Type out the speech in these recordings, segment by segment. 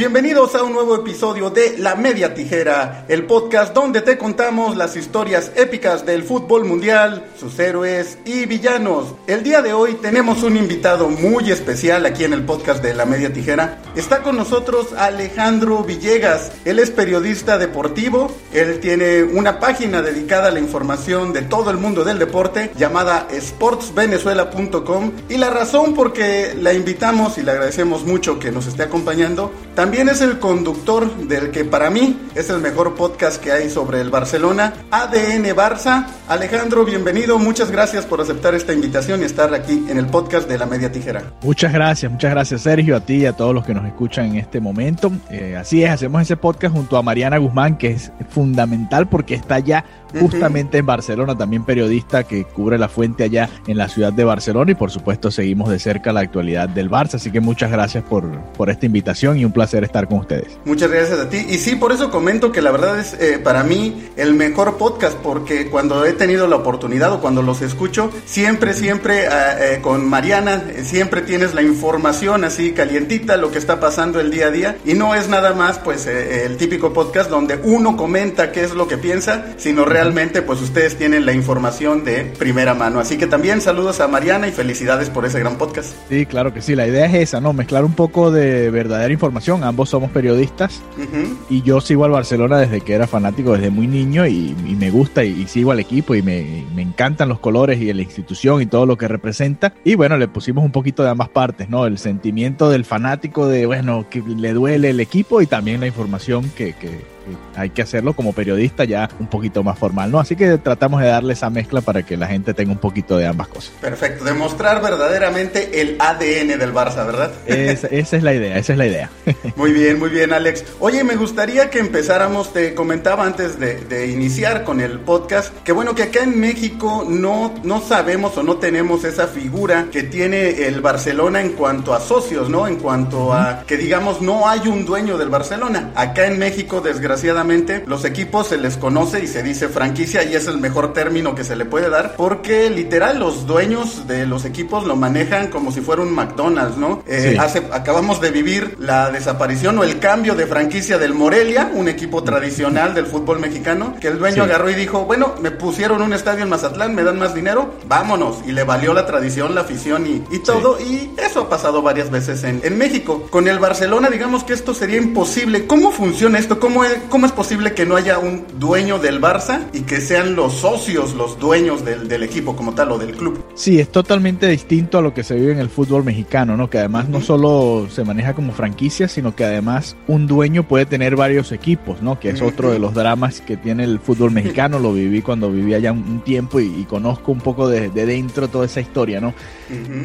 Bienvenidos a un nuevo episodio de La Media Tijera, el podcast donde te contamos las historias épicas del fútbol mundial, sus héroes y villanos. El día de hoy tenemos un invitado muy especial aquí en el podcast de La Media Tijera. Está con nosotros Alejandro Villegas. Él es periodista deportivo. Él tiene una página dedicada a la información de todo el mundo del deporte llamada sportsvenezuela.com. Y la razón por que la invitamos y le agradecemos mucho que nos esté acompañando también es el conductor del que para mí es el mejor podcast que hay sobre el Barcelona, ADN Barça. Alejandro, bienvenido, muchas gracias por aceptar esta invitación y estar aquí en el podcast de La Media Tijera. Muchas gracias, muchas gracias Sergio, a ti y a todos los que nos escuchan en este momento. Eh, así es, hacemos ese podcast junto a Mariana Guzmán, que es fundamental porque está ya justamente en Barcelona, también periodista que cubre la fuente allá en la ciudad de Barcelona y por supuesto seguimos de cerca la actualidad del Barça, así que muchas gracias por, por esta invitación y un placer estar con ustedes. Muchas gracias a ti. Y sí, por eso comento que la verdad es eh, para mí el mejor podcast porque cuando he tenido la oportunidad o cuando los escucho, siempre, siempre ah, eh, con Mariana, eh, siempre tienes la información así calientita, lo que está pasando el día a día. Y no es nada más pues el típico podcast donde uno comenta qué es lo que piensa, sino realmente realmente pues ustedes tienen la información de primera mano. Así que también saludos a Mariana y felicidades por ese gran podcast. Sí, claro que sí, la idea es esa, ¿no? Mezclar un poco de verdadera información. Ambos somos periodistas y yo sigo al Barcelona desde que era fanático, desde muy niño y, me gusta y, sigo al equipo y me, me, encantan los colores y la institución y todo lo que representa. Y bueno, le pusimos un poquito de ambas partes, ¿no? El sentimiento del fanático de, bueno, que le duele el equipo y también la información que, que hay que hacerlo como periodista ya un poquito más formal, ¿no? Así que tratamos de darle esa mezcla para que la gente tenga un poquito de ambas cosas. Perfecto, demostrar verdaderamente el ADN del Barça, ¿verdad? esa es la idea, esa es la idea. muy bien, muy bien, Alex. Oye, me gustaría que empezáramos, te comentaba antes de, iniciar con el podcast, que bueno, que acá en México no, no sabemos o no tenemos esa figura que tiene el Barcelona en cuanto a socios, ¿no? En cuanto a que digamos no hay un dueño del Barcelona. Acá en México, desgraciadamente, desgraciadamente los equipos se les conoce y se dice franquicia y es el mejor término que se le puede dar porque literal los dueños de los equipos lo manejan como si fuera un McDonald's, ¿no? Eh, hace, acabamos de vivir la desaparición o el cambio de franquicia del Morelia, un equipo tradicional del fútbol mexicano, que el dueño agarró y dijo, bueno, me pusieron un estadio en Mazatlán, me dan más dinero, vámonos. Y le valió la tradición, la afición y, y todo. Y eso ha pasado varias veces en, en México. Con el Barcelona, digamos que esto sería imposible. ¿Cómo funciona esto? ¿Cómo es, ¿cómo es posible que no haya un dueño del Barça y que sean los socios los dueños del, equipo como tal o del club? Sí, es totalmente distinto a lo que se vive en el fútbol mexicano, ¿no? Que además no solo se maneja como franquicia, sino que además un dueño puede tener varios equipos, ¿no? Que es otro de los dramas que tiene el fútbol mexicano. Lo viví cuando vivía allá un, tiempo y, conozco un poco de, dentro toda esa historia, ¿no?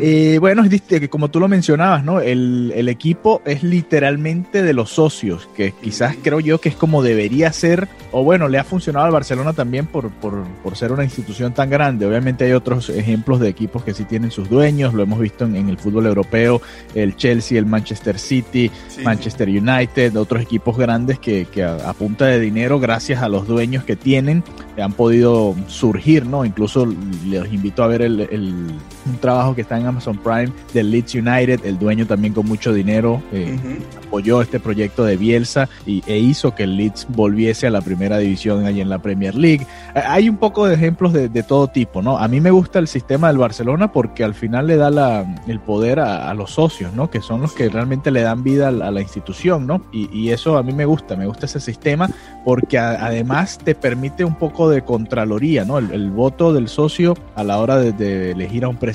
Eh, bueno, es como tú lo mencionabas, ¿no? El, el equipo es literalmente de los socios, que quizás creo yo que es como debería ser, o bueno, le ha funcionado al Barcelona también por, por, por, ser una institución tan grande. Obviamente hay otros ejemplos de equipos que sí tienen sus dueños, lo hemos visto en, el fútbol europeo, el Chelsea, el Manchester City, Manchester United, otros equipos grandes que, que a, punta de dinero, gracias a los dueños que tienen, han podido surgir, ¿no? Incluso les invito a ver el, el, un trabajo que está en Amazon Prime del Leeds United, el dueño también con mucho dinero eh, apoyó este proyecto de Bielsa y, e hizo que el Leeds volviese a la primera división allí en la Premier League. Hay un poco de ejemplos de, todo tipo, ¿no? A mí me gusta el sistema del Barcelona porque al final le da la, el poder a, los socios, ¿no? Que son los que realmente le dan vida a la, institución, ¿no? Y, eso a mí me gusta, me gusta ese sistema porque además te permite un poco de contraloría, ¿no? El, voto del socio a la hora de, elegir a un presidente,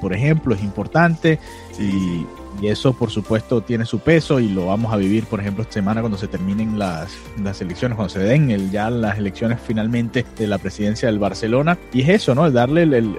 por ejemplo, es importante. Y, y eso por supuesto tiene su peso y lo vamos a vivir por ejemplo esta semana cuando se terminen las, las elecciones, cuando se den el, ya las elecciones finalmente de la presidencia del Barcelona y es eso, ¿no? El darle el, el,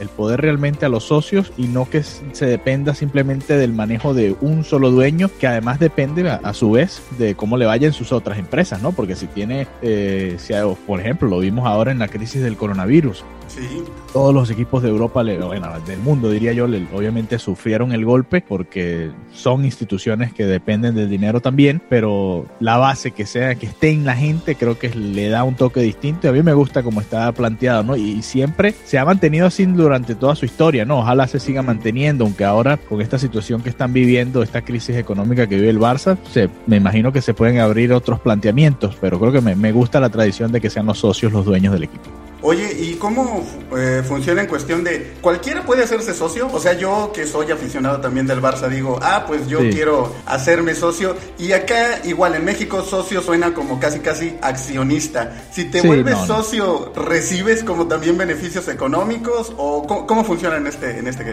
el poder realmente a los socios y no que se dependa simplemente del manejo de un solo dueño, que además depende a, su vez de cómo le vaya en sus otras empresas, ¿no? Porque si tiene, eh, si, por ejemplo, lo vimos ahora en la crisis del coronavirus, Sí. Todos los equipos de Europa, bueno, del mundo diría yo, obviamente sufrieron el golpe porque son instituciones que dependen del dinero también, pero la base que sea que esté en la gente creo que le da un toque distinto. A mí me gusta como está planteado, ¿no? Y siempre se ha mantenido así durante toda su historia, ¿no? Ojalá se siga manteniendo, aunque ahora con esta situación que están viviendo, esta crisis económica que vive el Barça, se, me imagino que se pueden abrir otros planteamientos, pero creo que me, me gusta la tradición de que sean los socios los dueños del equipo. Oye, ¿y cómo eh, funciona en cuestión de cualquiera puede hacerse socio? O sea, yo que soy aficionado también del Barça digo, ah, pues yo quiero hacerme socio. Y acá igual en México socio suena como casi casi accionista. Si te vuelves socio, ¿recibes como también beneficios económicos o cómo, funciona en este en este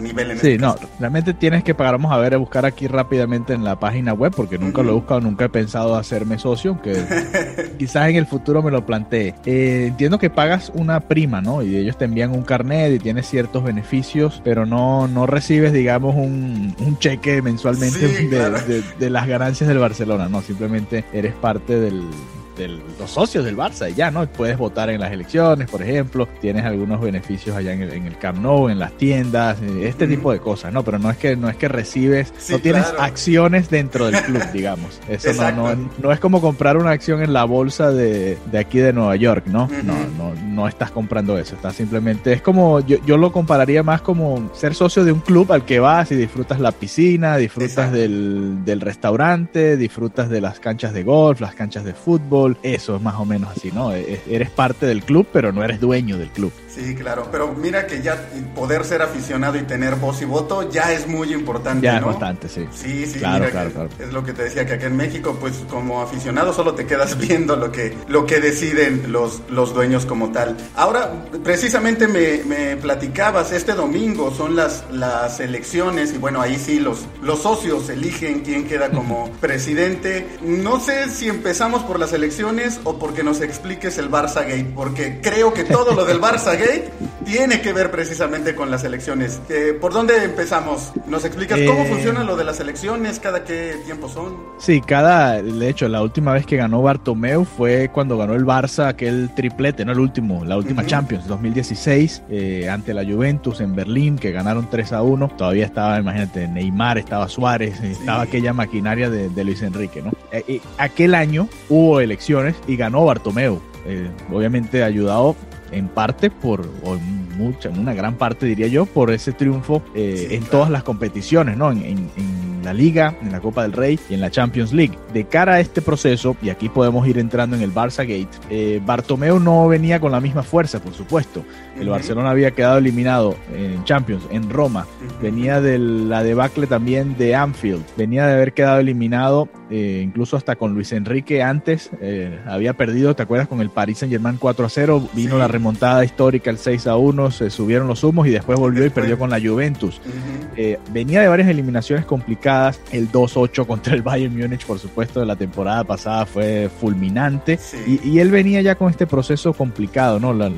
nivel? En sí, este no, realmente tienes que pagar. Vamos a ver, a buscar aquí rápidamente en la página web porque nunca lo he buscado, nunca he pensado hacerme socio, aunque quizás en el futuro me lo plantee. Eh, entiendo que pagas una prima, ¿no? Y ellos te envían un carnet y tienes ciertos beneficios, pero no, no recibes, digamos, un, cheque mensualmente de, las ganancias del Barcelona, no, simplemente eres parte del, de los socios del Barça ya, ¿no? Puedes votar en las elecciones, por ejemplo, tienes algunos beneficios allá en el, en el Camp Nou, en las tiendas, eh, este tipo de cosas, ¿no? Pero no es que no es que recibes, no tienes acciones dentro del club, digamos. Eso no, no, no, es como comprar una acción en la bolsa de, de aquí de Nueva York, ¿no? No, no, no estás comprando eso, estás simplemente, es como, yo, yo lo compararía más como ser socio de un club al que vas y disfrutas la piscina, disfrutas del, del restaurante, disfrutas de las canchas de golf, las canchas de fútbol, eso es más o menos así, ¿no? E-, e-, eres parte del club, pero no eres dueño del club. Sí, claro, pero mira que ya poder ser aficionado y tener voz y voto ya es muy importante. Ya es bastante, sí. Sí, sí, claro, claro, claro. Es lo que te decía, que aquí en México, pues como aficionado solo te quedas viendo lo que, lo que deciden los, los dueños como tal. Ahora, precisamente me, me platicabas, este domingo son las, las elecciones y bueno, ahí sí los, los socios eligen quién queda como presidente. No sé si empezamos por las elecciones o porque nos expliques el Barça Gate, porque creo que todo lo del Barça Gate tiene que ver precisamente con las elecciones. Eh, ¿Por dónde empezamos? ¿Nos explicas cómo eh, funciona lo de las elecciones? ¿Cada qué tiempo son? Sí, cada, de hecho, la última vez que ganó Bartomeu fue cuando ganó el Barça aquel triplete, no el último, la última Champions, 2016, eh, ante la Juventus en Berlín, que ganaron 3 a 1. Todavía estaba, imagínate, Neymar, estaba Suárez, estaba aquella maquinaria de, de Luis Enrique, ¿no? aquel año hubo elecciones y ganó Bartomeu. obviamente ayudado en parte por, o mucha, en una gran parte diría yo, por ese triunfo eh, en todas las competiciones, ¿no? en la Liga, en la Copa del Rey y en la Champions League. De cara a este proceso, y aquí podemos ir entrando en el Barça Gate, eh, Bartomeu no venía con la misma fuerza, por supuesto. El Barcelona había quedado eliminado en Champions, en Roma. Venía de la debacle también de Anfield. Venía de haber quedado eliminado eh, incluso hasta con Luis Enrique antes. Eh, había perdido, ¿te acuerdas? Con el Paris Saint Germain 4 a 0. Vino la remontada histórica, el 6 a 1. Se subieron los humos y después volvió y perdió con la Juventus. venía de varias eliminaciones complicadas el 2-8 contra el Bayern Múnich, por supuesto, de la temporada pasada fue fulminante. Y, él venía ya con este proceso complicado, ¿no? La,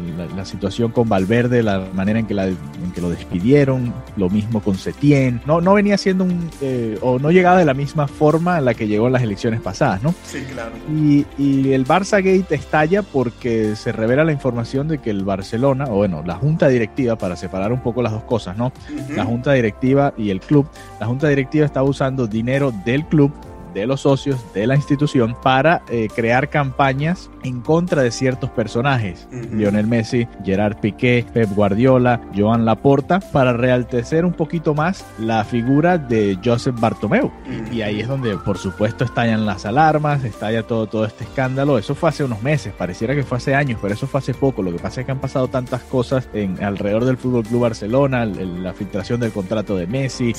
situación con Valverde, la manera en que, la, en que lo despidieron, lo mismo con Setien. No, no venía siendo un. Eh, o no llegaba de la misma forma en la que llegó en las elecciones pasadas, ¿no? Sí, claro. Y, y el Barça Gate estalla porque se revela la información de que el Barcelona, o bueno, la junta directiva, para separar un poco las dos cosas, ¿no? La junta directiva y el club. La junta directiva está usando dinero del club de los socios de la institución para eh, crear campañas en contra de ciertos personajes, Lionel Messi, Gerard Piqué, Pep Guardiola, Joan Laporta, para realtecer un poquito más la figura de Joseph Bartomeu. Y ahí es donde, por supuesto, estallan las alarmas, estalla todo, todo este escándalo. Eso fue hace unos meses, pareciera que fue hace años, pero eso fue hace poco. Lo que pasa es que han pasado tantas cosas en, alrededor del Fútbol Club Barcelona, la filtración del contrato de Messi,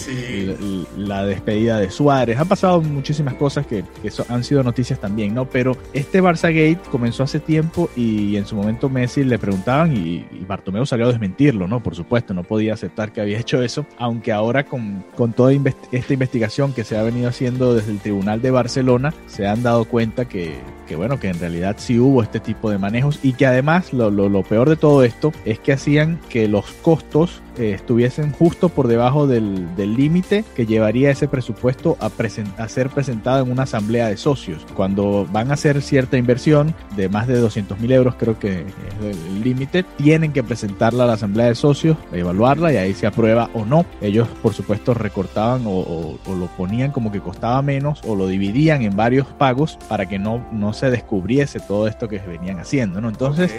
la despedida de Suárez. Han pasado muchísimas cosas que, han sido noticias también, ¿no? Pero este Barça Gate comenzó hace tiempo y en su momento Messi le preguntaban y, Bartomeu salió a desmentirlo, ¿no? Por supuesto, no podía aceptar que había hecho eso, aunque ahora con, con toda esta investigación que se ha venido haciendo desde el Tribunal de Barcelona, se han dado cuenta que, que bueno, que en realidad sí hubo este tipo de manejos y que además lo, lo peor de todo esto es que hacían que los costos estuviesen justo por debajo del límite que llevaría ese presupuesto a, a ser presentado en una asamblea de socios. Cuando van a hacer cierta inversión de más de 200 mil euros, creo que es el límite, tienen que presentarla a la asamblea de socios, evaluarla y ahí se aprueba o no. Ellos, por supuesto, recortaban o, lo ponían como que costaba menos o lo dividían en varios pagos para que no, no se descubriese todo esto que venían haciendo, ¿no? Entonces...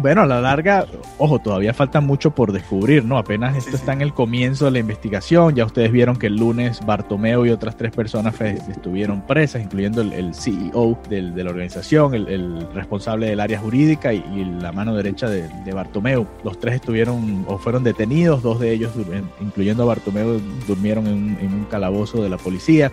Bueno, a la larga, ojo, todavía falta mucho por descubrir, ¿no? Apenas esto está en el comienzo de la investigación. Ya ustedes vieron que el lunes Bartomeo y otras tres personas estuvieron presas, incluyendo el, CEO de la organización, el, responsable del área jurídica y, la mano derecha de, Bartomeo. Los tres estuvieron o fueron detenidos, dos de ellos, incluyendo a Bartomeo, durmieron en, un calabozo de la policía.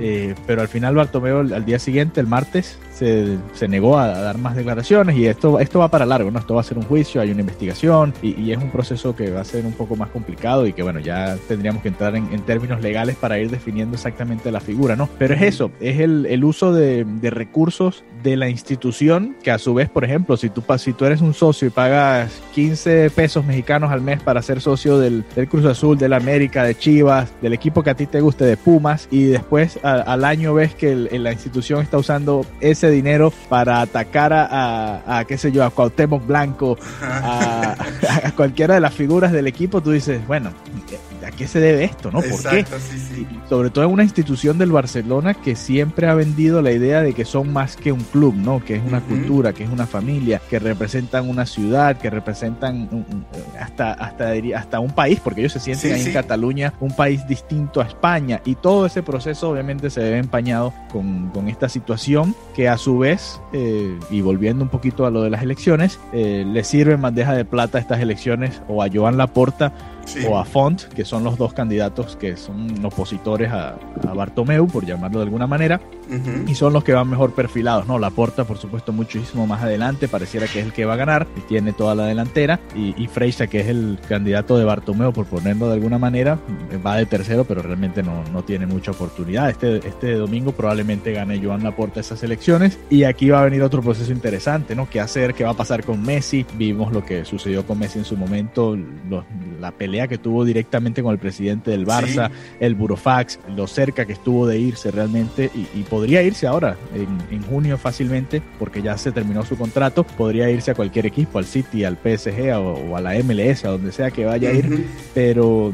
Eh, pero al final Bartomeo, al día siguiente, el martes, se, negó a, dar más declaraciones y esto, esto va para largo, ¿no? Esto va a ser un juicio, hay una investigación y, es un proceso que va a ser un poco más complicado y que, bueno, ya tendríamos que entrar en, términos legales para ir definiendo exactamente la figura, ¿no? Pero es eso, es el, el uso de, de, recursos de la institución que a su vez, por ejemplo, si tú, si tú eres un socio y pagas 15 pesos mexicanos al mes para ser socio del, del Cruz Azul, del América, de Chivas, del equipo que a ti te guste, de Pumas, y después al año ves que la institución está usando ese dinero para atacar a, a, qué sé yo, a Cuauhtémoc Blanco, a, a, cualquiera de las figuras del equipo, tú dices, bueno, ¿a qué se debe esto? ¿no? ¿Por qué? Sobre todo en una institución del Barcelona que siempre ha vendido la idea de que son más que un club, ¿no? Que es una cultura, que es una familia, que representan una ciudad, que representan hasta, hasta, hasta un país, porque ellos se sienten ahí en Cataluña un país distinto a España y todo ese proceso obviamente se ve empañado con, con esta situación que a su vez, eh, y volviendo un poquito a lo de las elecciones, eh, le sirve en bandeja de plata estas elecciones o a Joan Laporta o a Font, que son los dos candidatos que son opositores a, a Bartomeu, por llamarlo de alguna manera, y son los que van mejor perfilados, ¿no? La Porta, por supuesto, muchísimo más adelante, pareciera que es el que va a ganar, y tiene toda la delantera, y, y Freixa, que es el candidato de Bartomeu, por ponerlo de alguna manera, va de tercero, pero realmente no, no tiene mucha oportunidad. Este, este domingo probablemente gane Joan Laporta esas elecciones, y aquí va a venir otro proceso interesante, ¿no? ¿Qué hacer? ¿Qué va a pasar con Messi? Vimos lo que sucedió con Messi en su momento, la pelea que tuvo directamente con el presidente del Barça, el Burofax, lo cerca que estuvo de irse realmente y, podría irse ahora en, junio fácilmente porque ya se terminó su contrato, podría irse a cualquier equipo, al City, al PSG o, a la MLS, a donde sea que vaya a ir, pero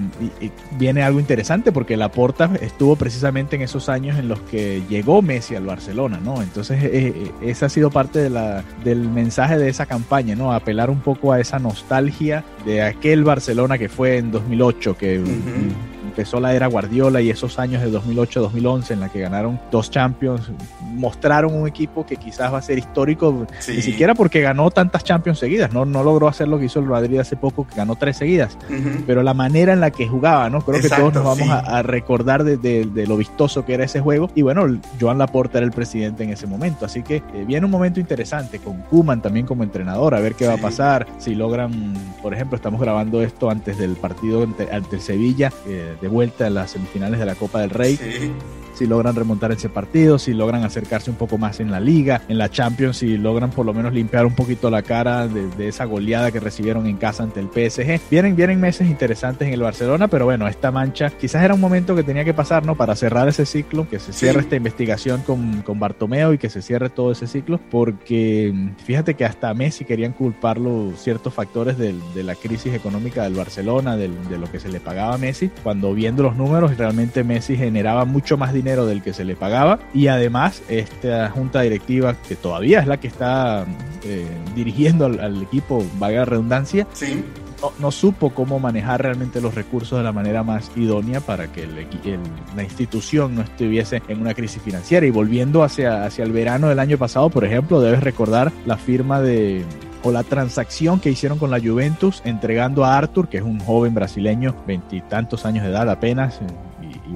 viene algo interesante porque la Porta estuvo precisamente en esos años en los que llegó Messi al Barcelona, ¿no? Entonces eh, eh, esa ha sido parte de la, del mensaje de esa campaña, ¿no? Apelar un poco a esa nostalgia de aquel Barcelona que fue en 2008, que mm-hmm. Empezó la era Guardiola y esos años de 2008-2011 en la que ganaron dos Champions, mostraron un equipo que quizás va a ser histórico, ni siquiera porque ganó tantas Champions seguidas, no, no logró hacer lo que hizo el Madrid hace poco, que ganó tres seguidas, pero la manera en la que jugaba, ¿no? Creo que todos nos vamos a, recordar de, lo vistoso que era ese juego. Y bueno, Joan Laporta era el presidente en ese momento, así que eh, viene un momento interesante con Kuman también como entrenador, a ver qué va a pasar, si logran, por ejemplo, estamos grabando esto antes del partido ante, ante Sevilla, eh, de vuelta a las semifinales de la Copa del Rey si logran remontar ese partido, si logran acercarse un poco más en la liga, en la Champions, si logran por lo menos limpiar un poquito la cara de, esa goleada que recibieron en casa ante el PSG. Vienen, vienen meses interesantes en el Barcelona, pero bueno, esta mancha quizás era un momento que tenía que pasar, ¿no? Para cerrar ese ciclo, que se cierre esta investigación con, con Bartomeo y que se cierre todo ese ciclo, porque fíjate que hasta Messi querían culparlo ciertos factores de, la crisis económica del Barcelona, de, de lo que se le pagaba a Messi, cuando viendo los números realmente Messi generaba mucho más dinero del que se le pagaba y además esta junta directiva que todavía es la que está eh, dirigiendo al, equipo, vaga redundancia, no, supo cómo manejar realmente los recursos de la manera más idónea para que la institución no estuviese en una crisis financiera. Y volviendo hacia, hacia el verano del año pasado, por ejemplo, debes recordar la firma de o la transacción que hicieron con la Juventus entregando a Arthur, que es un joven brasileño, veintitantos años de edad apenas,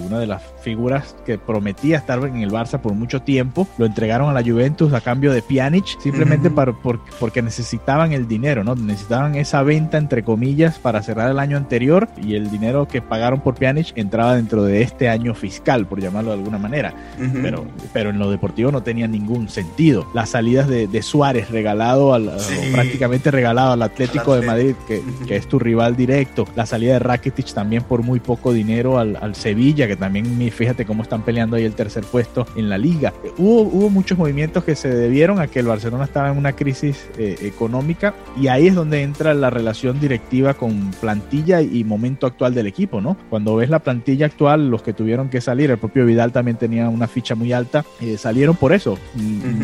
una de las figuras que prometía estar en el Barça por mucho tiempo, lo entregaron a la Juventus a cambio de Pjanic, simplemente para, porque necesitaban el dinero, ¿no? Necesitaban esa venta, entre comillas, para cerrar el año anterior y el dinero que pagaron por Pjanic entraba dentro de este año fiscal, por llamarlo de alguna manera. pero, pero en lo deportivo no tenía ningún sentido. Las salidas de, Suárez regalado, al, prácticamente regalado al Atlético de Madrid, que, que, es tu rival directo. La salida de Rakitic también por muy poco dinero al, al Sevilla, que también fíjate cómo están peleando ahí el tercer puesto en la liga. Hubo, hubo muchos movimientos que se debieron a que el Barcelona estaba en una crisis eh, económica y ahí es donde entra la relación directiva con plantilla y momento actual del equipo, ¿no? Cuando ves la plantilla actual, los que tuvieron que salir, el propio Vidal también tenía una ficha muy alta, eh, salieron por eso,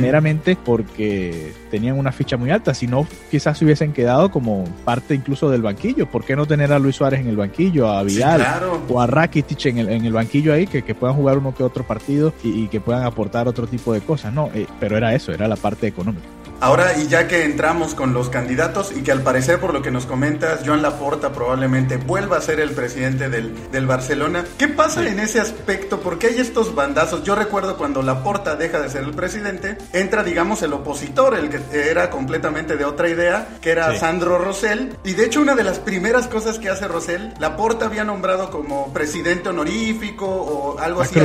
meramente porque tenían una ficha muy alta, si no quizás se hubiesen quedado como parte incluso del banquillo, ¿por qué no tener a Luis Suárez en el banquillo, a Vidal o a Rakitic en el, en el banquillo ahí, que, que, puedan jugar uno que otro partido y, que puedan aportar otro tipo de cosas, ¿no? Eh, pero era eso, era la parte económica. Ahora, y ya que entramos con los candidatos y que al parecer por lo que nos comentas, Joan Laporta probablemente vuelva a ser el presidente del, del Barcelona, ¿qué pasa en ese aspecto? Porque hay estos bandazos. Yo recuerdo cuando Laporta deja de ser el presidente, entra, digamos, el opositor, el que era completamente de otra idea, que era Sandro Rosell. Y de hecho, una de las primeras cosas que hace Rosell, Laporta había nombrado como presidente honorífico o algo así.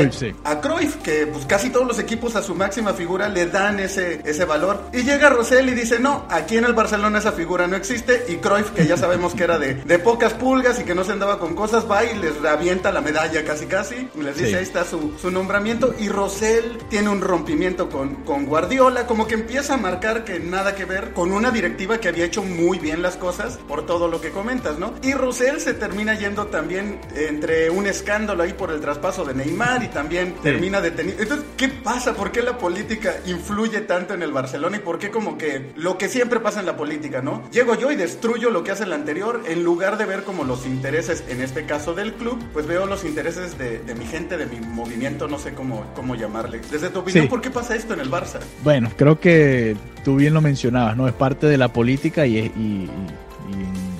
a Cruyff, que pues casi todos los equipos a su máxima figura le dan ese, ese valor. Y llega llega Rosell y dice, no, aquí en el Barcelona esa figura no existe. Y Cruyff, que ya sabemos que era de, de pocas pulgas y que no se andaba con cosas, va y les avienta la medalla casi casi. Y les dice, ahí está su, su, nombramiento. Y Rosell tiene un rompimiento con, con Guardiola, como que empieza a marcar que nada que ver con una directiva que había hecho muy bien las cosas, por todo lo que comentas, ¿no? Y Rosell se termina yendo también entre un escándalo ahí por el traspaso de Neymar y también termina detenido. Entonces, ¿qué pasa? ¿Por qué la política influye tanto en el Barcelona y por qué como que lo que siempre pasa en la política, ¿no? Llego yo y destruyo lo que hace el anterior, en lugar de ver como los intereses, en este caso del club, pues veo los intereses de, mi gente, de mi movimiento, no sé cómo, cómo llamarle. Desde tu opinión, ¿por qué pasa esto en el Barça? Bueno, creo que tú bien lo mencionabas, ¿no? Es parte de la política y, y,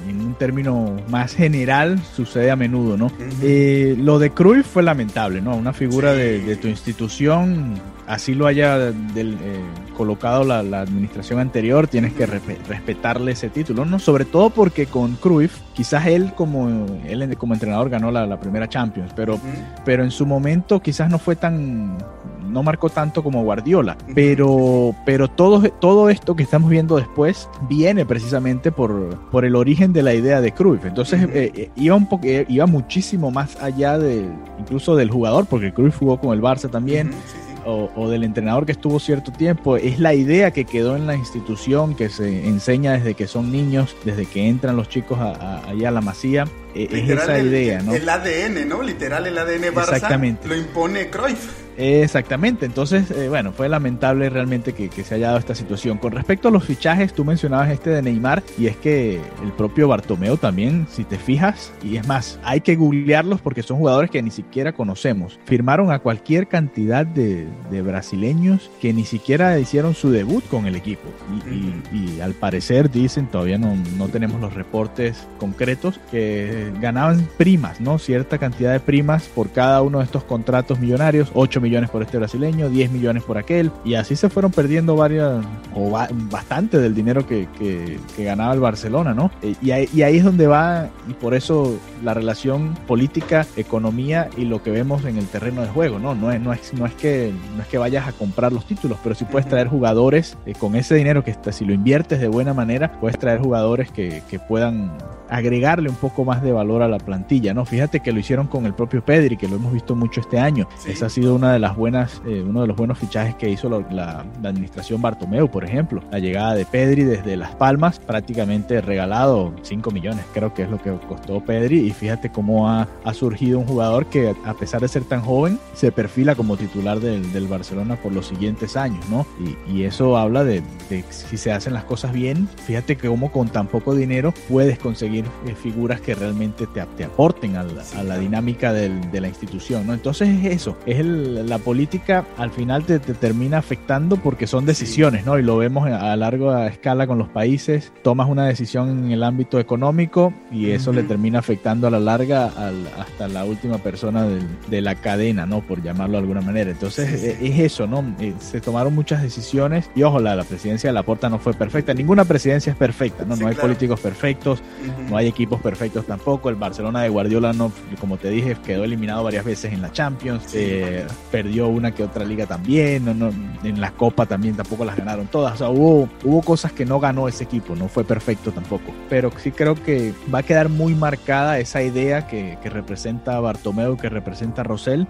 en un término más general sucede a menudo, ¿no? Eh, lo de Cruyff fue lamentable, ¿no? Una figura de, tu institución así lo haya del, eh, colocado la, administración anterior, tienes que respetarle ese título, ¿no? Sobre todo porque con Cruyff, quizás él como, él como entrenador ganó la, primera Champions, pero, pero en su momento quizás no fue tan no marcó tanto como Guardiola, pero, pero todo, todo esto que estamos viendo después viene precisamente por, por el origen de la idea de Cruyff. Entonces eh, eh, iba, un iba muchísimo más allá de, incluso del jugador, porque Cruyff jugó con el Barça también o, del entrenador que estuvo cierto tiempo, es la idea que quedó en la institución, que se enseña desde que son niños, desde que entran los chicos allá a la masía. E, es esa idea, ¿no? El ADN, ¿no? Literal, el ADN Barça Exactamente. lo impone Cruyff. Exactamente, entonces, eh, bueno, fue lamentable realmente que, se haya dado esta situación. Con respecto a los fichajes, tú mencionabas este de Neymar y es que el propio Bartomeo también, si te fijas, y es más, hay que googlearlos porque son jugadores que ni siquiera conocemos. Firmaron a cualquier cantidad de, brasileños que ni siquiera hicieron su debut con el equipo. Y, al parecer dicen, todavía no, no tenemos los reportes concretos, que ganaban primas, ¿no? Cierta cantidad de primas por cada uno de estos contratos millonarios, 8 millones millones por este brasileño, 10 millones por aquel, y así se fueron perdiendo varias, o bastante del dinero que, ganaba el Barcelona, ¿no? Eh, y ahí, y ahí, es donde va, y por eso la relación política, economía y lo que vemos en el terreno de juego, ¿no? No es, no es, no es, que, no es que vayas a comprar los títulos, pero si puedes traer jugadores eh, con ese dinero que si lo inviertes de buena manera, puedes traer jugadores que, que puedan agregarle un poco más de valor a la plantilla, ¿no? Fíjate que lo hicieron con el propio Pedri, que lo hemos visto mucho este año. Esa ha sido una de las buenas, eh, uno de los buenos fichajes que hizo la, administración Bartomeu, por ejemplo. La llegada de Pedri desde Las Palmas, prácticamente regalado 5 millones, creo que es lo que costó Pedri. Y fíjate cómo ha, surgido un jugador que, a pesar de ser tan joven, se perfila como titular del, Barcelona por los siguientes años, ¿no? Y, eso habla de, si se hacen las cosas bien. Fíjate que como con tan poco dinero puedes conseguir eh, figuras que realmente te, te aporten a la, dinámica de la institución, ¿no? Entonces es eso, es el la, política al final te, termina afectando porque son decisiones, ¿no? Y lo vemos a, larga escala con los países. Tomas una decisión en el ámbito económico y eso le termina afectando a la larga hasta la última persona de, la cadena, ¿no? Por llamarlo de alguna manera. Entonces e, es, eso, ¿no? Eh, se tomaron muchas decisiones y ojo, la, la presidencia de la Porta no fue perfecta. Ninguna presidencia es perfecta, ¿no? no hay políticos perfectos, no hay equipos perfectos tampoco. El Barcelona de Guardiola, no, como te dije, quedó eliminado varias veces en la Champions, eh, perdió una que otra liga también, no, en la Copa también tampoco las ganaron todas. O sea, hubo, hubo cosas que no ganó ese equipo, no fue perfecto tampoco. Pero sí creo que va a quedar muy marcada esa idea que, que representa Bartomeu, que representa Rosell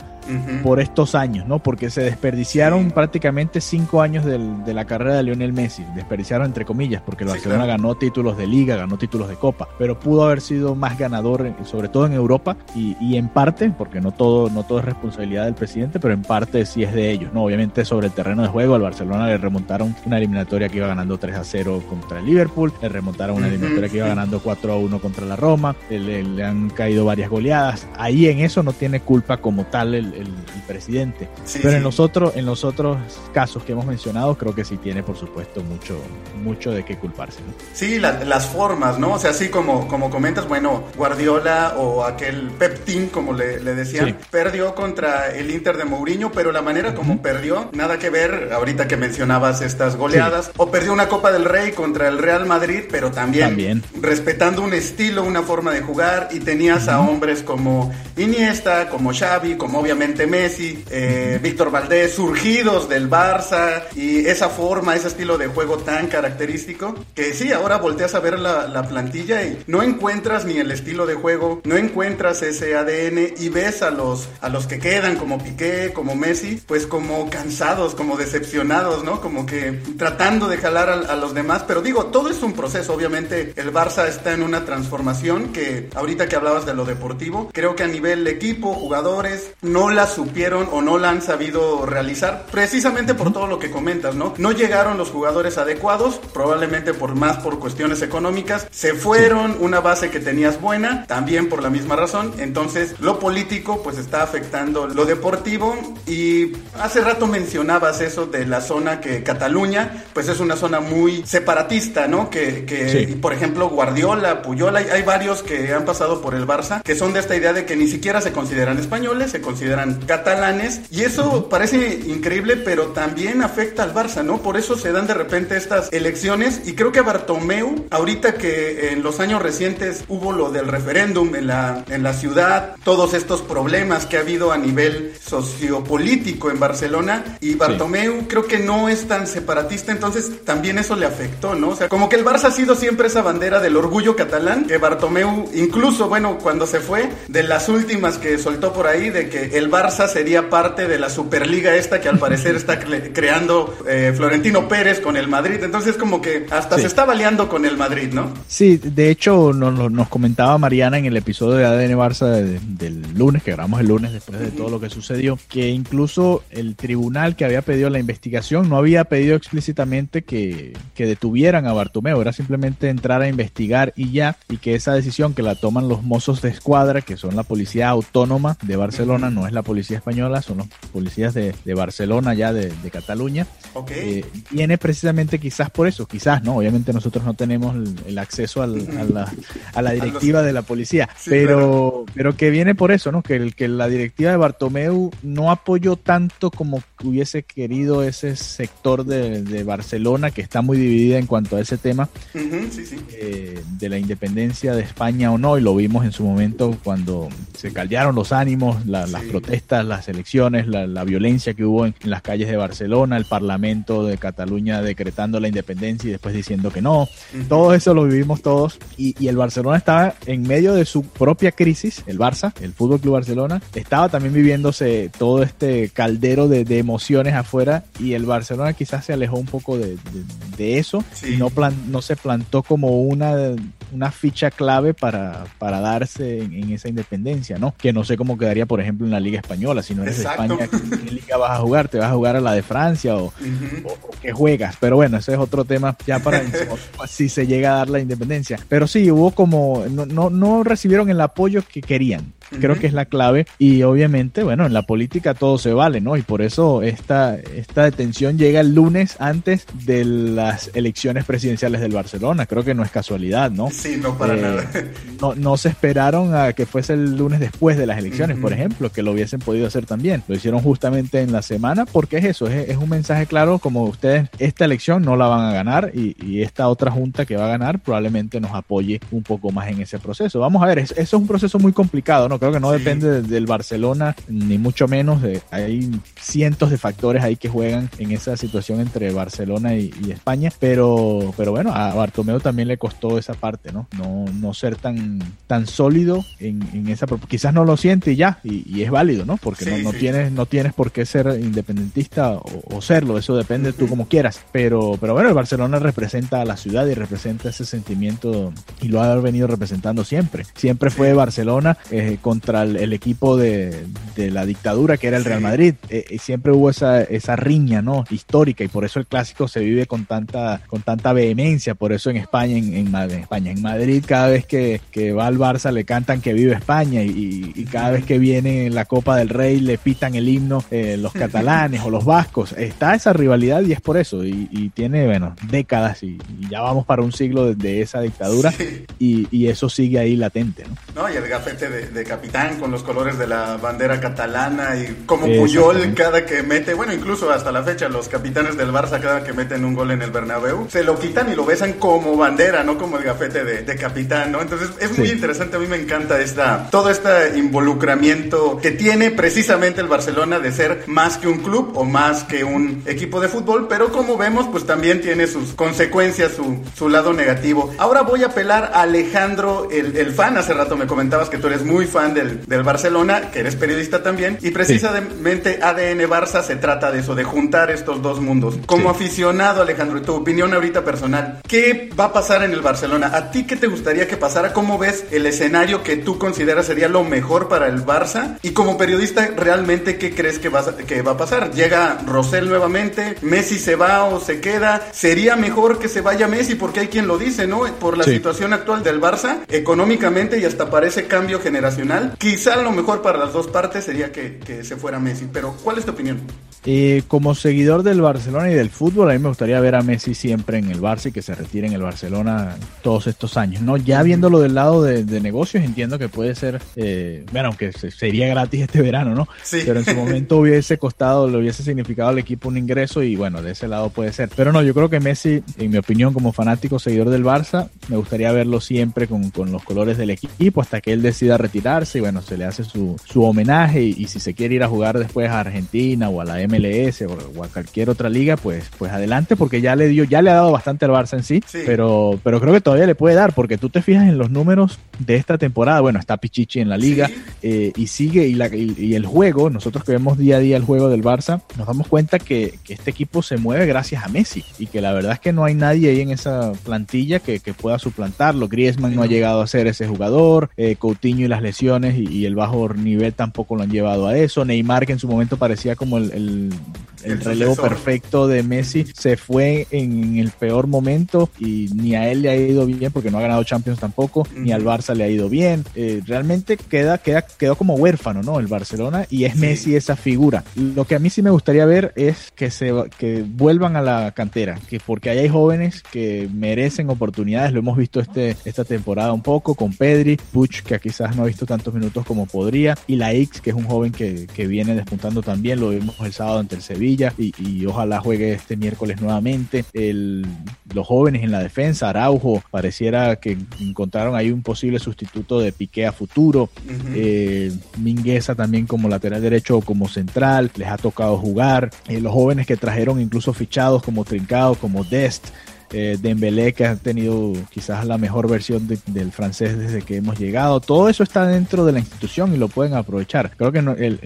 por estos años, ¿no? Porque se desperdiciaron prácticamente cinco años de la carrera de Lionel Messi, desperdiciaron entre comillas, porque el Barcelona ganó títulos de liga, ganó títulos de copa, pero pudo haber sido más ganador, sobre todo en Europa y, en parte, porque no todo, no todo es responsabilidad del presidente, pero en parte sí es de ellos, ¿no? Obviamente sobre el terreno de juego al Barcelona le remontaron una eliminatoria que iba ganando 3 a 0 contra el Liverpool, le remontaron una eliminatoria que iba ganando 4 a 1 contra la Roma, le, han caído varias goleadas, ahí en eso no tiene culpa como tal el, el, presidente. Pero en los otros, en los otros casos que hemos mencionado, creo que sí tiene, por supuesto, mucho, mucho de qué culparse. Sí, las formas, ¿no? O sea, así como, como comentas, bueno, Guardiola o aquel Pep Team, como le, decían, perdió contra el Inter de Mourinho, pero la manera como perdió, nada que ver, ahorita que mencionabas estas goleadas, o perdió una Copa del Rey contra el Real Madrid, pero también, respetando un estilo, una forma de jugar, y tenías a hombres como Iniesta, como Xavi, como obviamente Messi, eh, Víctor Valdés, surgidos del Barça y esa forma, ese estilo de juego tan característico, que sí, ahora volteas a ver la, la plantilla y no encuentras ni el estilo de juego, no encuentras ese ADN y ves a los, a los que quedan como Piqué, como Messi, pues como cansados, como decepcionados, ¿no? Como que tratando de jalar a, a los demás, pero digo, todo es un proceso, obviamente el Barça está en una transformación que ahorita que hablabas de lo deportivo, creo que a nivel equipo, jugadores, no la supieron o no la han sabido realizar, precisamente por todo lo que comentas, ¿no? No llegaron los jugadores adecuados, probablemente por más por cuestiones económicas, se fueron una base que tenías buena, también por la misma razón, entonces lo político pues está afectando lo deportivo y hace rato mencionabas eso de la zona que Cataluña pues es una zona muy separatista, ¿no? Que, que por ejemplo Guardiola, Puyol, hay, varios que han pasado por el Barça que son de esta idea de que ni siquiera se consideran españoles, se consideran catalanes y eso parece increíble, pero también afecta al Barça, ¿no? Por eso se dan de repente estas elecciones y creo que Bartomeu, ahorita que en los años recientes hubo lo del referéndum en la, en la ciudad, todos estos problemas que ha habido a nivel sociopolítico en Barcelona y Bartomeu creo que no es tan separatista, entonces también eso le afectó, ¿no? O sea, como que el Barça ha sido siempre esa bandera del orgullo catalán, que Bartomeu, incluso, bueno, cuando se fue, de las últimas que soltó por ahí, de que el Barça sería parte de la Superliga esta que al parecer está creando eh, Florentino Pérez con el Madrid. Entonces como que hasta se está baleando con el Madrid, ¿no? Sí, de hecho nos, comentaba Mariana en el episodio de ADN Barça del lunes, que grabamos el lunes después de todo lo que sucedió, que incluso el tribunal que había pedido la investigación no había pedido explícitamente que, que detuvieran a Bartomeu, era simplemente entrar a investigar y ya, y que esa decisión que la toman los mozos de escuadra, que son la policía autónoma de Barcelona, no es la policía española, son los policías de, Barcelona, ya de, Cataluña. Eh, viene precisamente quizás por eso, quizás, ¿no? Obviamente nosotros no tenemos el, acceso a, la, directiva de la policía, pero, pero que viene por eso, ¿no? Que, el, que la directiva de Bartomeu no apoyó tanto como hubiese querido ese sector de, Barcelona, que está muy dividida en cuanto a ese tema eh, de la independencia de España o no, y lo vimos en su momento cuando se caldearon los ánimos, las protestas, las elecciones, la, violencia que hubo en, las calles de Barcelona, el Parlamento de Cataluña decretando la independencia y después diciendo que no. Todo eso lo vivimos todos y, el Barcelona estaba en medio de su propia crisis, el Barça, el Fútbol Club Barcelona, estaba también viviéndose todo este caldero de, emociones afuera y el Barcelona quizás se alejó un poco de, eso y no, plan, no se plantó como una, una ficha clave para, para darse en esa independencia, ¿no? Que no sé cómo quedaría, por ejemplo, en la Liga Española. Si no eres de España, ¿qué, liga vas a jugar? ¿Te vas a jugar a la de Francia o, qué juegas? Pero bueno, ese es otro tema ya para si se llega a dar la independencia. Pero sí, hubo como, no, no, no recibieron el apoyo que querían creo que es la clave y obviamente, bueno, en la política todo se vale, ¿no? Y por eso esta, esta detención llega el lunes antes de las elecciones presidenciales del Barcelona, creo que no es casualidad, ¿no? Sí, no para eh, nada. No, no se esperaron a que fuese el lunes después de las elecciones, por ejemplo, que lo hubiesen podido hacer también. Lo hicieron justamente en la semana porque es eso, es, es un mensaje claro como ustedes esta elección no la van a ganar y, y, esta otra junta que va a ganar probablemente nos apoye un poco más en ese proceso. Vamos a ver, eso, es un proceso muy complicado, ¿no? Creo que no depende del Barcelona ni mucho menos. De, hay cientos de factores ahí que juegan en esa situación entre Barcelona y, y España, pero, pero bueno, a Bartomeu también le costó esa parte, ¿no? No, no ser tan, tan sólido en, en esa quizás no lo siente y ya, y, y es válido, ¿no? Porque sí, no, no sí. tienes, no tienes por qué ser independentista o, o serlo, eso depende uh -huh. tú como quieras. Pero, pero bueno, el Barcelona representa a la ciudad y representa ese sentimiento y lo ha venido representando siempre. Siempre fue Barcelona eh, contra el, el equipo de, de, la dictadura que era el Real Madrid. Eh, siempre hubo esa, esa riña, ¿no? Histórica y por eso el clásico se vive con tanta, con tanta vehemencia. Por eso en España, en, en, en España, en Madrid, cada vez que, que, va al Barça le cantan que vive España y, y, cada vez que viene la Copa del Rey le pitan el himno eh, los catalanes o los vascos. Está esa rivalidad y es por eso. Y, y tiene, bueno, décadas y, y, ya vamos para un siglo de, de esa dictadura sí. y, eso sigue ahí latente, ¿no? No, y el gafete de, de, capitán con los colores de la bandera catalana y como Puyol cada que mete, bueno, incluso hasta la fecha los capitanes del Barça cada que meten un gol en el Bernabéu, se lo quitan y lo besan como bandera, no como el gafete de, de capitán, ¿no? Entonces es muy sí. interesante, a mí me encanta esta, todo este involucramiento que tiene precisamente el Barcelona de ser más que un club o más que un equipo de fútbol, pero como vemos, pues también tiene sus consecuencias, su, su lado negativo. Ahora voy a apelar a Alejandro, el, el, fan, hace rato me comentabas que tú eres muy fan del, del Barcelona, que eres periodista también, y precisamente sí. ADN Barça se trata de eso, de juntar estos dos mundos. Como sí. aficionado, Alejandro, tu opinión ahorita personal, ¿qué va a pasar en el Barcelona? ¿A ti qué te gustaría que pasara? ¿Cómo ves el escenario que tú consideras sería lo mejor para el Barça? Y como periodista, ¿realmente qué crees que va, que va a pasar? ¿Llega Rosell nuevamente? ¿Messi se va o se queda? ¿Sería mejor que se vaya Messi? Porque hay quien lo dice, ¿no? Por la sí. situación actual del Barça, económicamente y hasta para ese cambio generacional. Quizá lo mejor para las dos partes sería que, que se fuera Messi. Pero, ¿cuál es tu opinión? Eh, como seguidor del Barcelona y del fútbol, a mí me gustaría ver a Messi siempre en el Barça y que se retire en el Barcelona todos estos años. ¿no? Ya viéndolo del lado de, de negocios, entiendo que puede ser, eh, bueno, aunque sería gratis este verano, ¿no? Sí. Pero en su momento hubiese costado, le hubiese significado al equipo un ingreso y bueno, de ese lado puede ser. Pero no, yo creo que Messi, en mi opinión, como fanático seguidor del Barça, me gustaría verlo siempre con, con los colores del equipo hasta que él decida retirarse y bueno, se le hace su, su homenaje y, y si se quiere ir a jugar después a Argentina o a la MLS o, a cualquier otra liga, pues, pues adelante, porque ya le dio, ya le ha dado bastante al Barça en sí, sí, Pero, pero creo que todavía le puede dar, porque tú te fijas en los números de esta temporada, bueno, está Pichichi en la liga sí. eh, y sigue, y, la, y, y, el juego, nosotros que vemos día a día el juego del Barça, nos damos cuenta que, que, este equipo se mueve gracias a Messi y que la verdad es que no hay nadie ahí en esa plantilla que, que pueda suplantarlo. Griezmann sí. no ha llegado a ser ese jugador, eh, Coutinho y las lesiones y, y, el bajo nivel tampoco lo han llevado a eso. Neymar, que en su momento parecía como el, el el, el relevo perfecto de Messi se fue en el peor momento y ni a él le ha ido bien porque no ha ganado Champions tampoco, ni al Barça le ha ido bien. Eh, realmente queda, queda, quedó como huérfano, ¿no? El Barcelona y es sí. Messi esa figura. Lo que a mí sí me gustaría ver es que se que vuelvan a la cantera, que porque ahí hay jóvenes que merecen oportunidades, lo hemos visto este, esta temporada un poco con Pedri, Puch, que quizás no ha visto tantos minutos como podría, y la X, que es un joven que, que viene despuntando también, lo vimos el sábado ante el Sevilla y, y, ojalá juegue este miércoles nuevamente. El, los jóvenes en la defensa, Araujo, pareciera que encontraron ahí un posible sustituto de Piqué a futuro. Uh -huh. eh, Mingueza también como lateral derecho o como central, les ha tocado jugar. Eh, los jóvenes que trajeron incluso fichados como Trincado, como Dest, eh, Dembélé que ha tenido quizás la mejor versión de, del francés desde que hemos llegado. Todo eso está dentro de la institución y lo pueden aprovechar. Creo que no, el,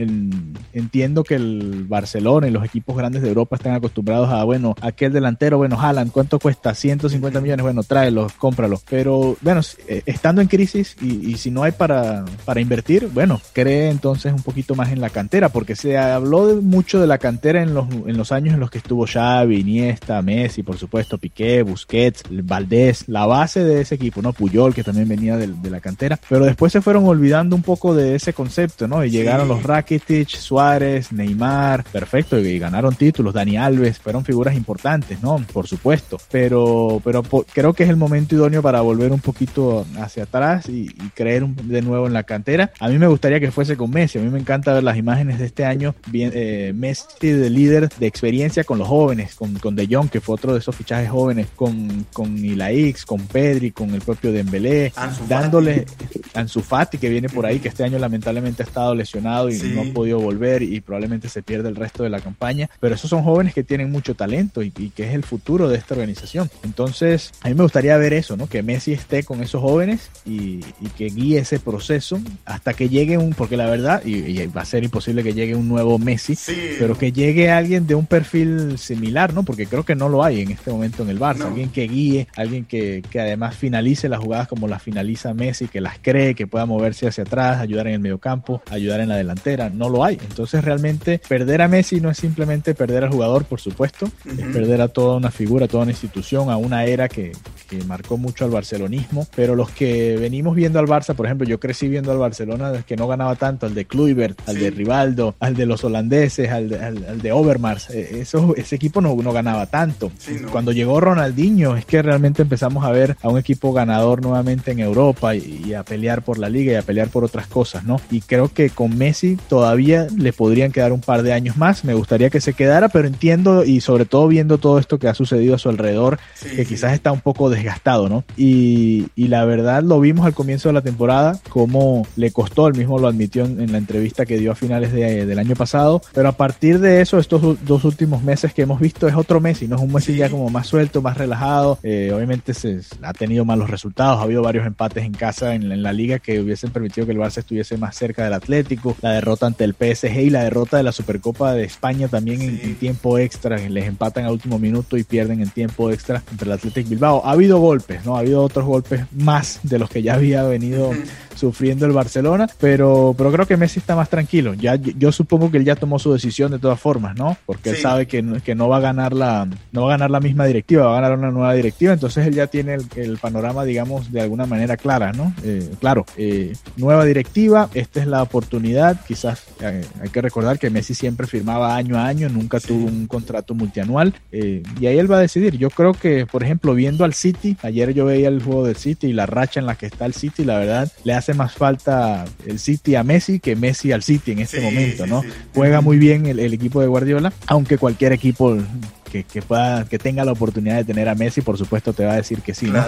entiendo que el Barcelona y los equipos grandes de Europa están acostumbrados a, bueno, aquel delantero, bueno, Haaland, ¿cuánto cuesta? 150 millones, bueno, tráelos, cómpralos. Pero bueno, eh, estando en crisis y, si no hay para, para invertir, bueno, cree entonces un poquito más en la cantera, porque se habló de, mucho de la cantera en los, en los años en los que estuvo Xavi, Iniesta, Messi, por supuesto, Piqué, Busquets, Valdés, la base de ese equipo, ¿no? Puyol, que también venía de, la cantera, pero después se fueron olvidando un poco de ese concepto, ¿no? Y llegaron los Rakitic, Suárez, Neymar, perfecto, y ganaron títulos, Dani Alves, fueron figuras importantes, ¿no? Por supuesto, pero, pero creo que es el momento idóneo para volver un poquito hacia atrás y, creer de nuevo en la cantera. A mí me gustaría que fuese con Messi, a mí me encanta ver las imágenes de este año, bien, eh, Messi de líder de experiencia con los jóvenes, con, con De Jong, que fue otro de esos fichajes jóvenes, con, con Ilaix, con Pedri, con el propio Dembélé, dándole Ansu Fati, que viene por ahí, que este año lamentablemente ha estado lesionado y no ha podido volver y probablemente se pierde el resto de la campaña, pero esos son jóvenes que tienen mucho talento y, que es el futuro de esta organización. Entonces, a mí me gustaría ver eso, ¿no? Que Messi esté con esos jóvenes y, que guíe ese proceso hasta que llegue un, porque la verdad, y, va a ser imposible que llegue un nuevo Messi, pero que llegue alguien de un perfil similar, ¿no? Porque creo que no lo hay en este momento en el Barça, alguien que guíe, alguien que, que además finalice las jugadas como las finaliza Messi, que las cree, que pueda moverse hacia atrás, ayudar en el mediocampo, ayudar en la delantera, no lo hay. Entonces realmente perder a Messi no es simplemente perder al jugador, por supuesto, es perder a toda una figura, a toda una institución, a una era que, que marcó mucho al barcelonismo, pero los que venimos viendo al Barça, por ejemplo, yo crecí viendo al Barcelona que no ganaba tanto, al de Kluivert, al de Rivaldo, al de los holandeses, al de, al, de Overmars, e, eso, ese equipo no, no ganaba tanto. Cuando llegó Ronaldinho es que realmente empezamos a ver a un equipo ganador nuevamente en Europa y, a pelear por la liga y a pelear por otras cosas, ¿no? Y creo que con Messi todavía le podrían quedar un par de años más, me gustaría que se quedara, pero entiendo y sobre todo viendo todo esto que ha sucedido a su alrededor, que quizás está un poco desgastado, ¿no? Y, y, la verdad lo vimos al comienzo de la temporada, como le costó, él mismo lo admitió en, la entrevista que dio a finales de, del año pasado, pero a partir de eso, estos dos últimos meses que hemos visto es otro Messi, ¿no? Es un Messi ya como más suelto, más relajado, eh, obviamente se, ha tenido malos resultados, ha habido varios empates en casa en, la liga que hubiesen permitido que el Barça estuviese más cerca del Atlético, la derrota ante el PSG y la derrota de la Supercopa de España también en, tiempo extra, les empatan a último minuto y pierden en tiempo extra entre el Atlético Bilbao. Ha habido golpes, ¿no? Ha habido otros golpes más de los que ya había venido sufriendo el Barcelona, pero, pero creo que Messi está más tranquilo. Ya, yo supongo que él ya tomó su decisión de todas formas, ¿no? Porque él sabe que, que, no va a ganar la, no va a ganar la misma directiva, va a ganar una nueva directiva, entonces él ya tiene el, panorama, digamos, de alguna manera clara, ¿no? Eh, claro, eh, nueva directiva, esta es la oportunidad, quizás eh, hay que recordar que Messi siempre firmaba año a año, nunca tuvo un contrato multianual, y ahí él va a decidir. Yo creo que, por ejemplo, viendo al City, ayer yo veía el juego del City y la racha en la que está el City, la verdad, le hace más falta el City a Messi que Messi al City en este momento, ¿no? Juega muy bien el, equipo de Guardiola, aunque cualquier equipo que, pueda, que tenga la oportunidad de tener a Messi, por supuesto te va a decir que sí, ¿no?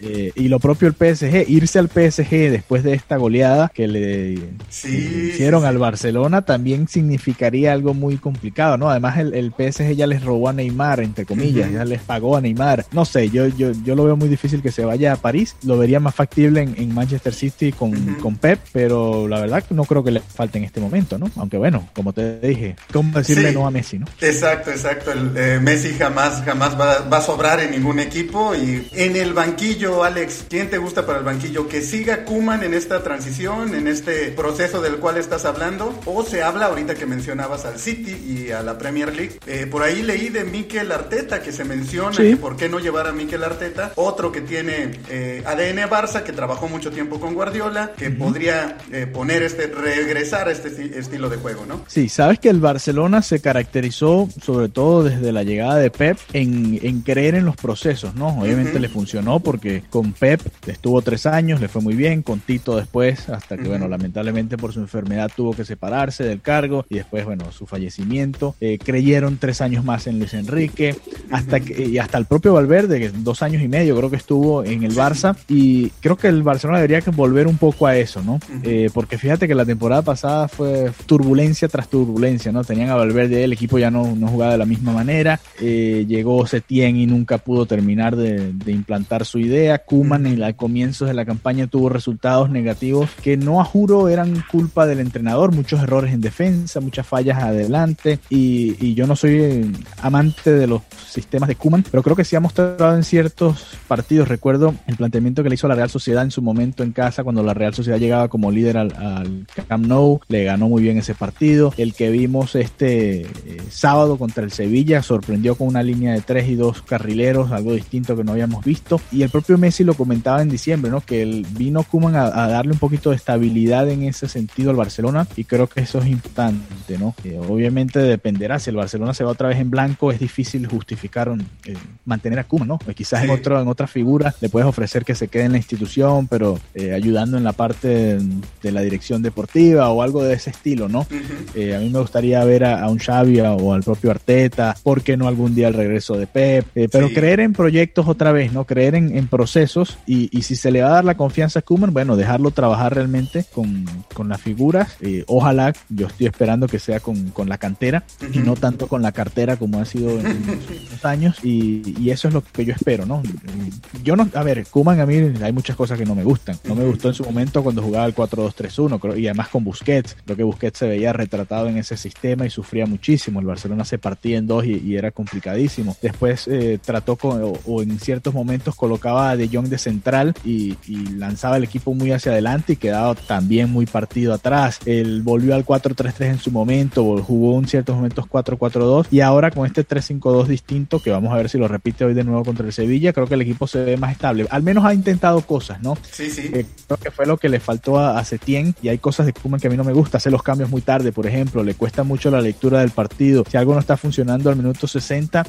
Eh, y lo propio el PSG, irse al PSG después de esta goleada que le hicieron al Barcelona también significaría algo muy complicado, ¿no? Además el, el PSG ya les robó a Neymar, entre comillas, ya les pagó a Neymar. No sé, yo, yo, yo lo veo muy difícil que se vaya a París, lo vería más factible en, Manchester City con, con, Pep, pero la verdad no creo que le falte en este momento, ¿no? Aunque bueno, como te dije, ¿cómo decirle no a Messi, no? Exacto, exacto. El, eh, Messi jamás, jamás va, a sobrar en ningún equipo. Y en el banquillo, Alex, ¿quién te gusta para el banquillo? ¿Que siga Kuman en esta transición, en este proceso del cual estás hablando? ¿O se habla ahorita que mencionabas al City y a la Premier League? Eh, por ahí leí de Mikel Arteta que se menciona por qué no llevar a Mikel Arteta. Otro que tiene eh, ADN Barça, que trabajó mucho tiempo con Guardiola, que podría eh, poner este, regresar a este estilo de juego, ¿no? Sí, sabes que el Barcelona se caracterizó sobre todo desde la llegada de Pep en, creer en los procesos, ¿no? Obviamente le funcionó porque con Pep estuvo tres años, le fue muy bien, con Tito después, hasta que, bueno, lamentablemente por su enfermedad tuvo que separarse del cargo y después, bueno, su fallecimiento. Eh, creyeron tres años más en Luis Enrique, hasta que, y hasta el propio Valverde, dos años y medio creo que estuvo en el Barça y creo que el Barcelona debería que volver un poco a eso, ¿no? Eh, porque fíjate que la temporada pasada fue turbulencia tras turbulencia, ¿no? Tenían a Valverde, el equipo ya no, no jugaba de la misma manera, eh, llegó Setien y nunca pudo terminar de, implantar su idea. Kuman en los comienzos de la campaña tuvo resultados negativos que no a juro eran culpa del entrenador, muchos errores en defensa, muchas fallas adelante y, yo no soy eh, amante de los sistemas de Kuman, pero creo que sí ha mostrado en ciertos partidos. Recuerdo el planteamiento que le hizo a la Real Sociedad en su momento en casa cuando la Real Sociedad llegaba como líder al, Camp Nou, le ganó muy bien ese partido. El que vimos este eh, sábado contra el Sevilla, sorprendió sorprendió con una línea de tres y dos carrileros, algo distinto que no habíamos visto. Y el propio Messi lo comentaba en diciembre, ¿no? Que el vino Kuman a, darle un poquito de estabilidad en ese sentido al Barcelona y creo que eso es importante, ¿no? obviamente dependerá si el Barcelona se va otra vez en blanco, es difícil justificar eh, mantener a Kuman, ¿no? quizás en otro en otra figura le puedes ofrecer que se quede en la institución, pero eh, ayudando en la parte de la dirección deportiva o algo de ese estilo, ¿no? Eh, a mí me gustaría ver a, un Xavi o al propio Arteta, ¿por qué no algún día el regreso de Pep? pero creer en proyectos otra vez, ¿no? Creer en, procesos y, y, si se le va a dar la confianza a Kuman, bueno, dejarlo trabajar realmente con, con las figuras. Eh, ojalá, yo estoy esperando que sea con, con la cantera y no tanto con la cartera como ha sido en, los años. Y, y, eso es lo que yo espero, ¿no? Yo no, a ver, Kuman a mí hay muchas cosas que no me gustan. No me gustó en su momento cuando jugaba el 4-2-3-1 y además con Busquets. Creo que Busquets se veía retratado en ese sistema y sufría muchísimo. El Barcelona se partía en dos y, era complicadísimo. Después eh, trató con, o, en ciertos momentos colocaba a De Jong de central y, y lanzaba el equipo muy hacia adelante y quedaba también muy partido atrás. Él volvió al 4-3-3 en su momento, jugó en ciertos momentos 4-4-2 y ahora con este 3-5-2 distinto, que vamos a ver si lo repite hoy de nuevo contra el Sevilla, creo que el equipo se ve más estable. Al menos ha intentado cosas, ¿no? Sí, sí. Eh, creo que fue lo que le faltó a, a Setien y hay cosas de Kuman que a mí no me gusta, hacer los cambios muy tarde, por ejemplo, le cuesta mucho la lectura del partido. Si algo no está funcionando al minuto 60,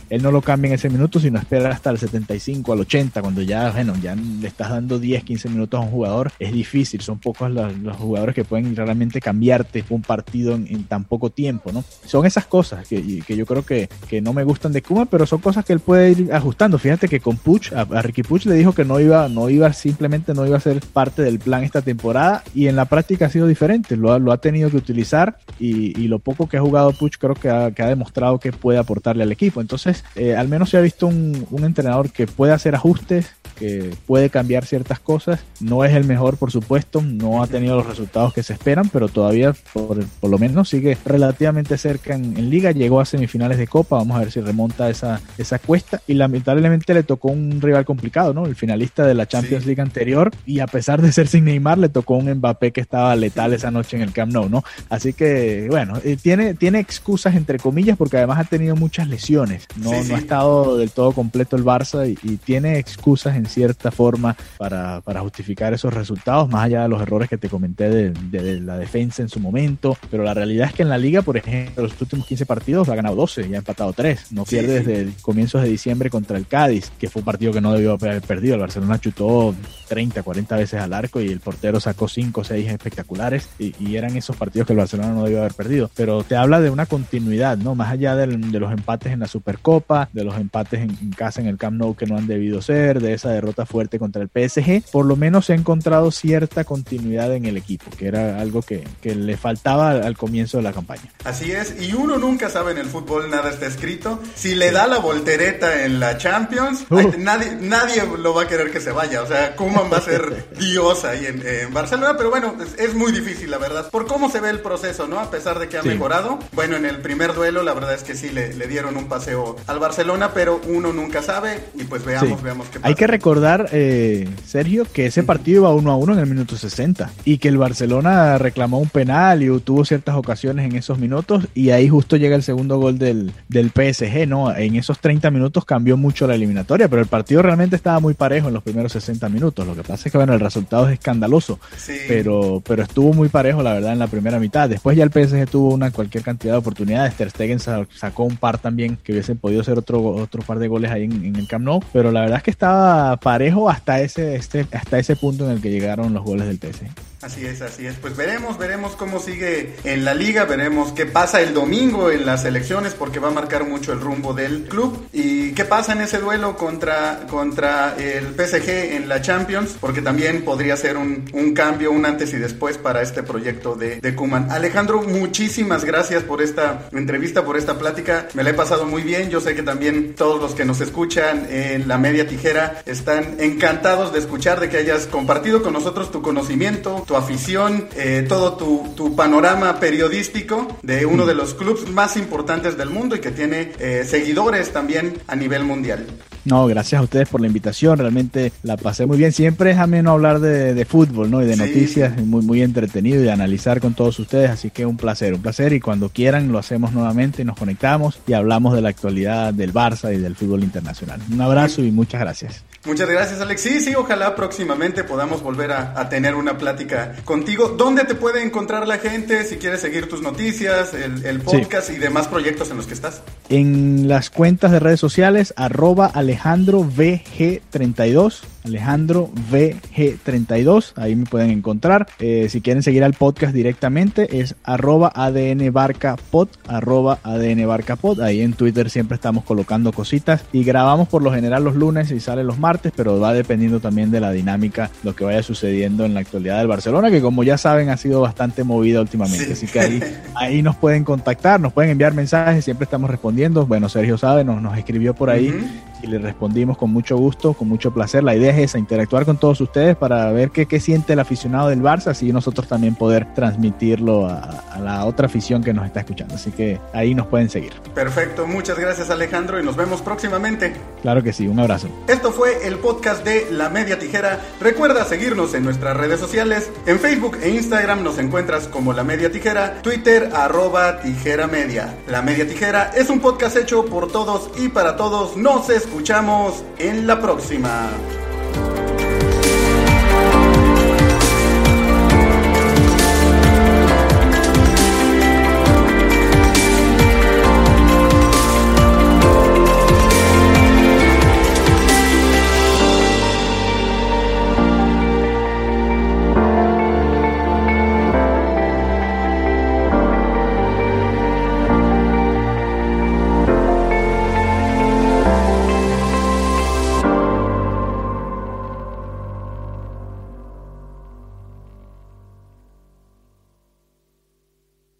él no lo cambia en ese minuto, sino espera hasta el 75, al 80, cuando ya, bueno, ya le estás dando 10, 15 minutos a un jugador es difícil, son pocos los, jugadores que pueden realmente cambiarte un partido en, tan poco tiempo, ¿no? Son esas cosas que, que yo creo que, que, no me gustan de Kuma, pero son cosas que él puede ir ajustando. Fíjate que con Puch, a, Ricky Puch le dijo que no iba, no iba, simplemente no iba a ser parte del plan esta temporada y en la práctica ha sido diferente, lo, lo ha tenido que utilizar y, y, lo poco que ha jugado Puch creo que ha, que ha demostrado que puede aportarle al equipo. Entonces, eh, al menos se ha visto un, un entrenador que puede hacer ajustes, que puede cambiar ciertas cosas. No es el mejor, por supuesto, no ha tenido los resultados que se esperan, pero todavía por, por lo menos sigue relativamente cerca en, liga. Llegó a semifinales de Copa, vamos a ver si remonta esa, esa cuesta. Y lamentablemente le tocó un rival complicado, ¿no? El finalista de la Champions League anterior. Y a pesar de ser sin Neymar, le tocó un Mbappé que estaba letal esa noche en el Camp Nou, ¿no? Así que, bueno, eh, tiene, tiene excusas entre comillas porque además ha tenido muchas lesiones. No, no ha estado del todo completo el Barça y, y tiene excusas en cierta forma para, para, justificar esos resultados, más allá de los errores que te comenté de, de, la defensa en su momento. Pero la realidad es que en la liga, por ejemplo, los últimos 15 partidos ha ganado 12 y ha empatado 3. No pierde desde comienzos de diciembre contra el Cádiz, que fue un partido que no debió haber perdido. El Barcelona chutó 30, 40 veces al arco y el portero sacó 5 o 6 espectaculares y, y, eran esos partidos que el Barcelona no debió haber perdido. Pero te habla de una continuidad, ¿no? Más allá de los empates en la Supercopa, de los empates en, en casa en el Camp Nou que no han debido ser, de esa derrota fuerte contra el PSG, por lo menos se ha encontrado cierta continuidad en el equipo, que era algo que, que le faltaba al, comienzo de la campaña. Así es, y uno nunca sabe en el fútbol, nada está escrito. Si le da la voltereta en la Champions, nadie, nadie lo va a querer que se vaya. O sea, Kuman va a ser Dios ahí en, Barcelona, pero bueno, es, muy difícil, la verdad, por cómo se ve el proceso, ¿no? A pesar de que ha mejorado. Bueno, en el primer duelo, la verdad es que sí le, le, dieron un paseo al Barcelona, pero uno nunca sabe y pues veamos, veamos qué pasa. Hay que recordar eh, Sergio, que ese partido iba uno a uno en el minuto 60 y que el Barcelona reclamó un penal y tuvo ciertas ocasiones en esos minutos y ahí justo llega el segundo gol del, del PSG, ¿no? En esos 30 minutos cambió mucho la eliminatoria, pero el partido realmente estaba muy parejo en los primeros 60 minutos. Lo que pasa es que, bueno, el resultado es escandaloso, pero, pero estuvo muy parejo, la verdad, en la primera mitad. Después ya el PSG tuvo una cualquier cantidad de oportunidades. Ter Stegen sacó un par también que hubiesen podido ser otro, otro par de goles ahí en, el Camp Nou, pero la verdad es que estaba parejo hasta ese, este, hasta ese punto en el que llegaron los goles del PSG. Así es, así es. Pues veremos, veremos cómo sigue en la liga, veremos qué pasa el domingo en las elecciones, porque va a marcar mucho el rumbo del club. Y qué pasa en ese duelo contra, contra el PSG en la Champions, porque también podría ser un, un cambio, un antes y después para este proyecto de, de Kuman. Alejandro, muchísimas gracias por esta entrevista, por esta plática. Me la he pasado muy bien. Yo sé que también todos los que nos escuchan en la media tijera están encantados de escuchar, de que hayas compartido con nosotros tu conocimiento tu afición, eh, todo tu, tu, panorama periodístico de uno de los clubes más importantes del mundo y que tiene eh, seguidores también a nivel mundial. No, gracias a ustedes por la invitación. Realmente la pasé muy bien. Siempre es ameno hablar de, de fútbol, ¿no? Y de noticias, muy, muy entretenido y de analizar con todos ustedes. Así que un placer, un placer. Y cuando quieran lo hacemos nuevamente, nos conectamos y hablamos de la actualidad del Barça y del fútbol internacional. Un abrazo y muchas gracias. Muchas gracias, Alex. Sí, sí, ojalá próximamente podamos volver a, a, tener una plática contigo. ¿Dónde te puede encontrar la gente si quieres seguir tus noticias, el, el podcast sí. y demás proyectos en los que estás? En las cuentas de redes sociales, arroba Alejandro VG32. Alejandro VG32, ahí me pueden encontrar. Eh, si quieren seguir al podcast directamente es arroba ADN Barca Pod, arroba ADN Barca Pod. Ahí en Twitter siempre estamos colocando cositas y grabamos por lo general los lunes y sale los martes, pero va dependiendo también de la dinámica, lo que vaya sucediendo en la actualidad del Barcelona, que como ya saben ha sido bastante movida últimamente. Sí. Así que ahí, ahí nos pueden contactar, nos pueden enviar mensajes, siempre estamos respondiendo. Bueno, Sergio sabe, nos, nos escribió por ahí. Uh -huh y le respondimos con mucho gusto, con mucho placer. La idea es esa, interactuar con todos ustedes para ver qué, qué siente el aficionado del Barça, así nosotros también poder transmitirlo a, a, la otra afición que nos está escuchando. Así que ahí nos pueden seguir. Perfecto, muchas gracias Alejandro y nos vemos próximamente. Claro que sí, un abrazo. Esto fue el podcast de La Media Tijera. Recuerda seguirnos en nuestras redes sociales. En Facebook e Instagram nos encuentras como La Media Tijera, Twitter arroba Tijera Media. La Media Tijera es un podcast hecho por todos y para todos. Nos escuchamos en la próxima.